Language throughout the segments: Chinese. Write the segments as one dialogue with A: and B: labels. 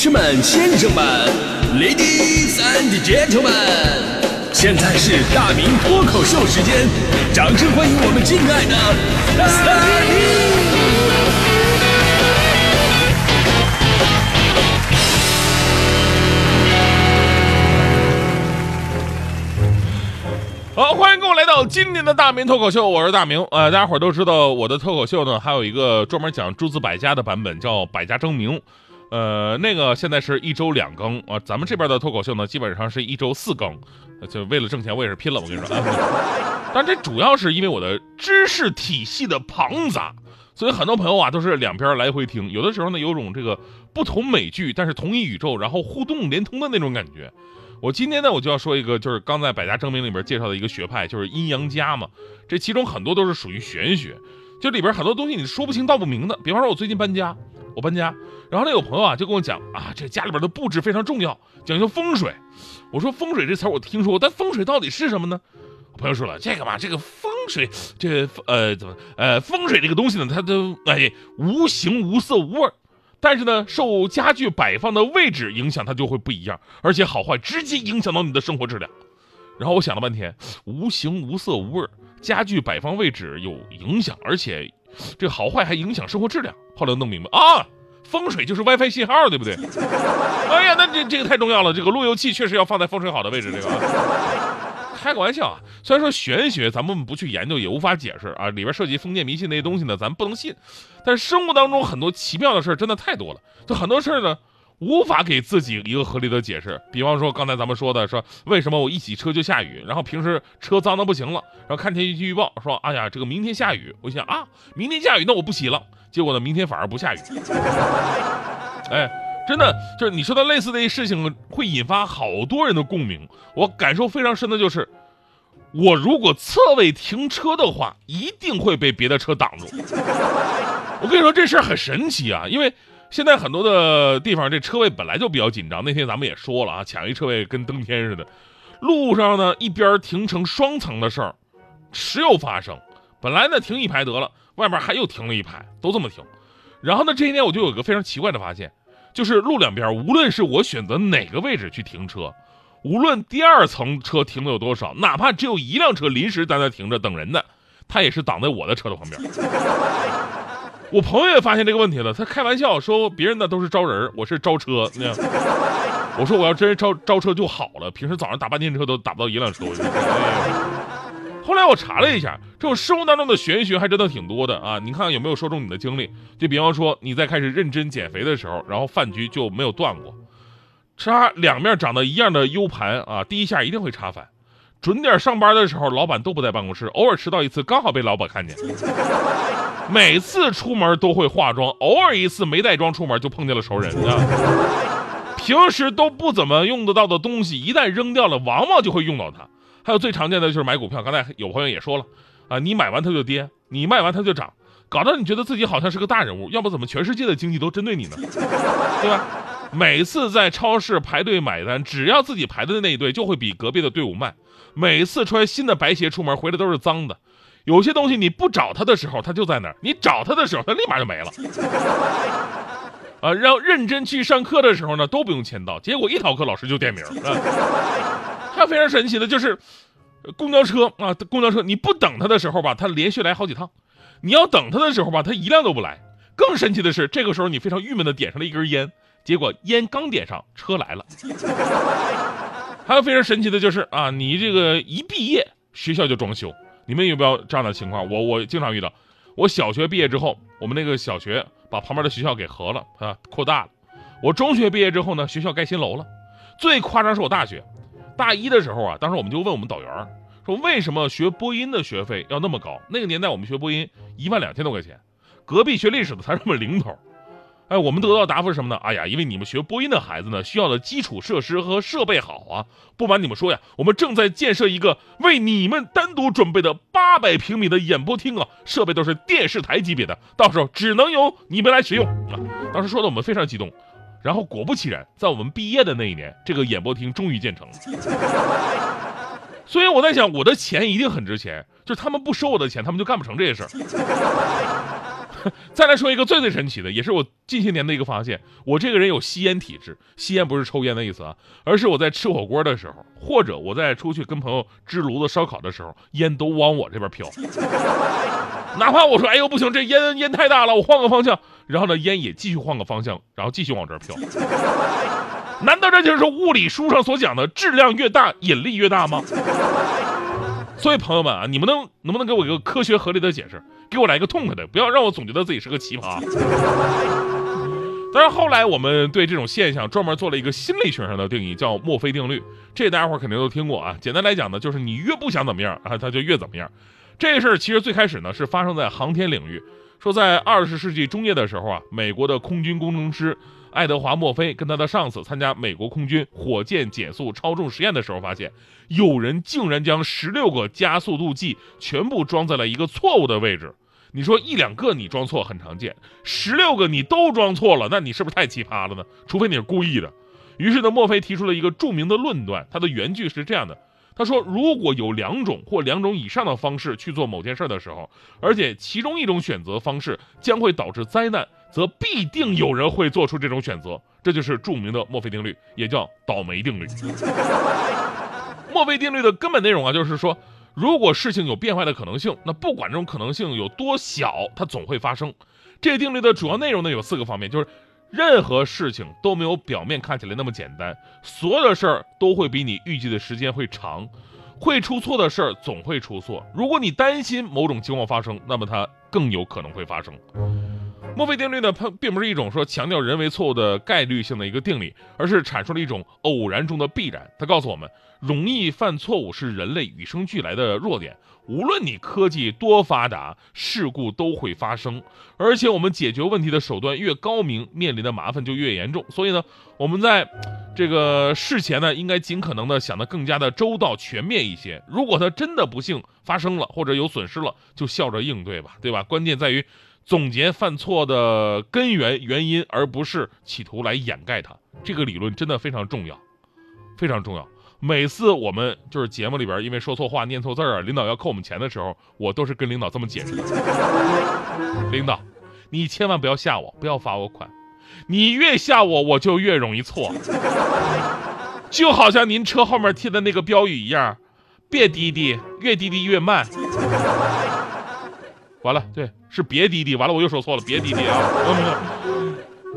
A: 士们、先生们，Ladies and Gentlemen，现在是大明脱口秀时间，掌声欢迎我们敬爱的大明！
B: 好，欢迎各位来到今年的大明脱口秀，我是大明。呃，大家伙都知道我的脱口秀呢，还有一个专门讲诸子百家的版本，叫百家争鸣。呃，那个现在是一周两更啊，咱们这边的脱口秀呢，基本上是一周四更，就为了挣钱，我也是拼了。我跟你说，但这主要是因为我的知识体系的庞杂，所以很多朋友啊都是两边来回听，有的时候呢有种这个不同美剧，但是同一宇宙，然后互动连通的那种感觉。我今天呢，我就要说一个，就是刚在《百家争鸣》里边介绍的一个学派，就是阴阳家嘛。这其中很多都是属于玄学，就里边很多东西你说不清道不明的。比方说，我最近搬家，我搬家，然后那有朋友啊就跟我讲啊，这家里边的布置非常重要，讲究风水。我说风水这词儿我听说过，但风水到底是什么呢？我朋友说了，这个嘛，这个风水，这呃怎么呃风水这个东西呢，它都哎无形无色无味儿。但是呢，受家具摆放的位置影响，它就会不一样，而且好坏直接影响到你的生活质量。然后我想了半天，无形无色无味儿，家具摆放位置有影响，而且这好坏还影响生活质量。后来弄明白啊，风水就是 WiFi 信号，对不对？哎呀，那这这个太重要了，这个路由器确实要放在风水好的位置，这个。开个玩笑啊！虽然说玄学咱们不去研究也无法解释啊，里边涉及封建迷信那些东西呢，咱不能信。但是生活当中很多奇妙的事真的太多了，就很多事呢无法给自己一个合理的解释。比方说刚才咱们说的，说为什么我一洗车就下雨，然后平时车脏的不行了，然后看天气预报说，哎呀，这个明天下雨，我想啊，明天下雨那我不洗了，结果呢明天反而不下雨。哎。真的就是你说的类似的一事情，会引发好多人的共鸣。我感受非常深的就是，我如果侧位停车的话，一定会被别的车挡住。我跟你说这事儿很神奇啊，因为现在很多的地方这车位本来就比较紧张。那天咱们也说了啊，抢一车位跟登天似的。路上呢，一边停成双层的事儿时有发生。本来呢停一排得了，外面还又停了一排，都这么停。然后呢，这一天我就有个非常奇怪的发现。就是路两边，无论是我选择哪个位置去停车，无论第二层车停的有多少，哪怕只有一辆车临时在那停着等人的，他也是挡在我的车的旁边。我朋友也发现这个问题了，他开玩笑说别人的都是招人，我是招车那样。我说我要真是招招车就好了，平时早上打半天车都打不到一辆车。后来我查了一下，这种生活当中的玄学还真的挺多的啊！你看有没有说中你的经历？就比方说你在开始认真减肥的时候，然后饭局就没有断过。插两面长得一样的 U 盘啊，第一下一定会插反。准点上班的时候，老板都不在办公室，偶尔迟到一次，刚好被老板看见。每次出门都会化妆，偶尔一次没带妆出门就碰见了熟人。平时都不怎么用得到的东西，一旦扔掉了，往往就会用到它。还有最常见的就是买股票，刚才有朋友也说了，啊，你买完它就跌，你卖完它就涨，搞得你觉得自己好像是个大人物，要不怎么全世界的经济都针对你呢？对吧？每次在超市排队买单，只要自己排的那一队就会比隔壁的队伍慢。每次穿新的白鞋出门回来都是脏的。有些东西你不找它的时候，它就在那儿；你找它的时候，它立马就没了。啊，让认真去上课的时候呢，都不用签到，结果一逃课老师就点名。还非常神奇的就是，公交车啊，公交车你不等他的时候吧，他连续来好几趟；你要等他的时候吧，他一辆都不来。更神奇的是，这个时候你非常郁闷的点上了一根烟，结果烟刚点上，车来了。还有非常神奇的就是啊，你这个一毕业，学校就装修。你们有没有这样的情况？我我经常遇到。我小学毕业之后，我们那个小学把旁边的学校给合了啊，扩大了。我中学毕业之后呢，学校盖新楼了。最夸张是我大学。大一的时候啊，当时我们就问我们导员说：“为什么学播音的学费要那么高？”那个年代我们学播音一万两千多块钱，隔壁学历史的才这么零头。哎，我们得到答复是什么呢？哎呀，因为你们学播音的孩子呢，需要的基础设施和设备好啊。不瞒你们说呀，我们正在建设一个为你们单独准备的八百平米的演播厅啊，设备都是电视台级别的，到时候只能由你们来使用啊。当时说的我们非常激动。然后果不其然，在我们毕业的那一年，这个演播厅终于建成了。所以我在想，我的钱一定很值钱，就是他们不收我的钱，他们就干不成这些事儿。再来说一个最最神奇的，也是我近些年的一个发现，我这个人有吸烟体质，吸烟不是抽烟的意思啊，而是我在吃火锅的时候，或者我在出去跟朋友支炉子烧烤的时候，烟都往我这边飘。哪怕我说哎呦不行，这烟烟太大了，我换个方向，然后呢烟也继续换个方向，然后继续往这儿飘。难道这就是物理书上所讲的质量越大引力越大吗？所以朋友们啊，你们能能不能给我一个科学合理的解释？给我来一个痛快的，不要让我总觉得自己是个奇葩。但是后来我们对这种现象专门做了一个心理学上的定义，叫墨菲定律。这大家伙肯定都听过啊。简单来讲呢，就是你越不想怎么样啊，它就越怎么样。这事儿其实最开始呢是发生在航天领域，说在二十世纪中叶的时候啊，美国的空军工程师。爱德华·墨菲跟他的上司参加美国空军火箭减速超重实验的时候，发现有人竟然将十六个加速度计全部装在了一个错误的位置。你说一两个你装错很常见，十六个你都装错了，那你是不是太奇葩了呢？除非你是故意的。于是呢，墨菲提出了一个著名的论断，他的原句是这样的：他说，如果有两种或两种以上的方式去做某件事的时候，而且其中一种选择方式将会导致灾难。则必定有人会做出这种选择，这就是著名的墨菲定律，也叫倒霉定律。墨菲定律的根本内容啊，就是说，如果事情有变坏的可能性，那不管这种可能性有多小，它总会发生。这个定律的主要内容呢，有四个方面，就是任何事情都没有表面看起来那么简单，所有的事儿都会比你预计的时间会长，会出错的事儿总会出错。如果你担心某种情况发生，那么它更有可能会发生。墨菲定律呢，它并不是一种说强调人为错误的概率性的一个定理，而是阐述了一种偶然中的必然。它告诉我们，容易犯错误是人类与生俱来的弱点。无论你科技多发达，事故都会发生。而且我们解决问题的手段越高明，面临的麻烦就越严重。所以呢，我们在这个事前呢，应该尽可能的想得更加的周到全面一些。如果它真的不幸发生了，或者有损失了，就笑着应对吧，对吧？关键在于。总结犯错的根源原因，而不是企图来掩盖它。这个理论真的非常重要，非常重要。每次我们就是节目里边因为说错话、念错字儿啊，领导要扣我们钱的时候，我都是跟领导这么解释的：领导，你千万不要吓我，不要罚我款。你越吓我，我就越容易错。就好像您车后面贴的那个标语一样，别滴滴，越滴滴越慢。完了，对，是别滴滴。完了，我又说错了，别滴滴啊！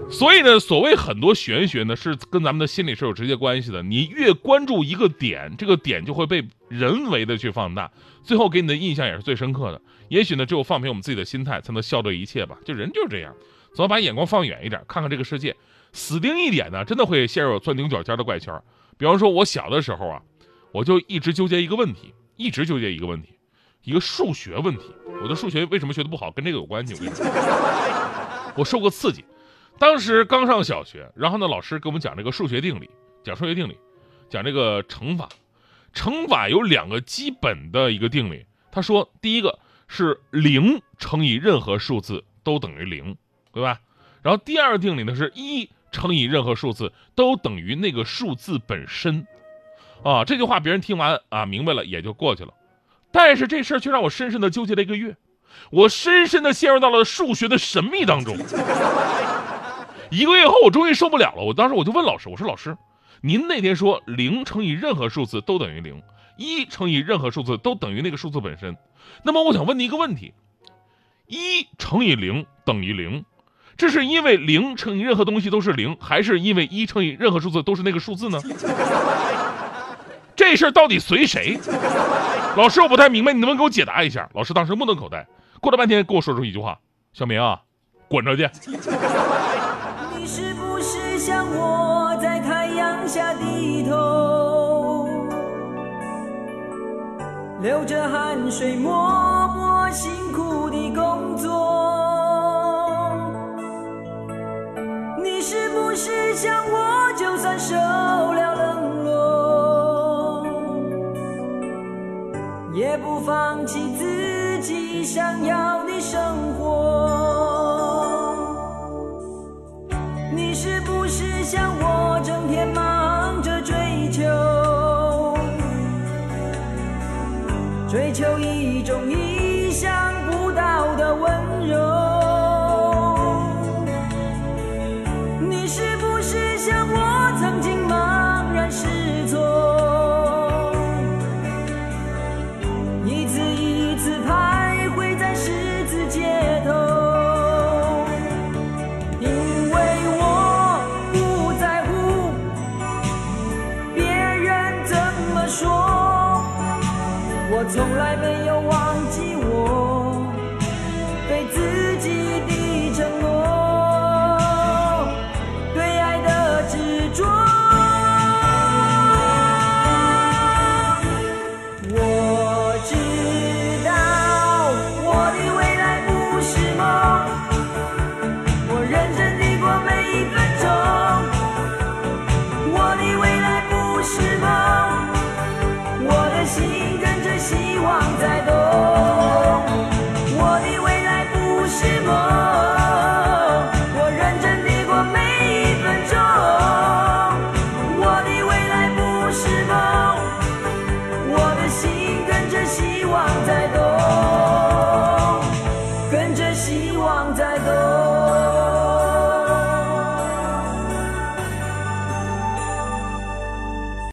B: 所以呢，所谓很多玄学呢，是跟咱们的心理是有直接关系的。你越关注一个点，这个点就会被人为的去放大，最后给你的印象也是最深刻的。也许呢，只有放平我们自己的心态，才能笑对一切吧。就人就是这样，总要把眼光放远一点，看看这个世界。死盯一点呢，真的会陷入钻牛角尖的怪圈。比方说，我小的时候啊，我就一直纠结一个问题，一直纠结一个问题。一个数学问题，我的数学为什么学的不好，跟这个有关系。我跟你说，我受过刺激。当时刚上小学，然后呢，老师给我们讲这个数学定理，讲数学定理，讲这个乘法。乘法有两个基本的一个定理。他说，第一个是零乘以任何数字都等于零，对吧？然后第二个定理呢是一乘以任何数字都等于那个数字本身。啊，这句话别人听完啊明白了也就过去了。但是这事儿却让我深深的纠结了一个月，我深深的陷入到了数学的神秘当中。一个月后，我终于受不了了。我当时我就问老师：“我说老师，您那天说零乘以任何数字都等于零，一乘以任何数字都等于那个数字本身。那么我想问您一个问题：一乘以零等于零，这是因为零乘以任何东西都是零，还是因为一乘以任何数字都是那个数字呢？这事儿到底随谁？”老师，我不太明白，你能不能给我解答一下？老师当时目瞪口呆，过了半天跟我说出一句话：“小明啊，滚出去！”你是不是像我在太阳下低头，流着汗水默默辛苦的工作？你是不是像我，不放弃自己想要的生活。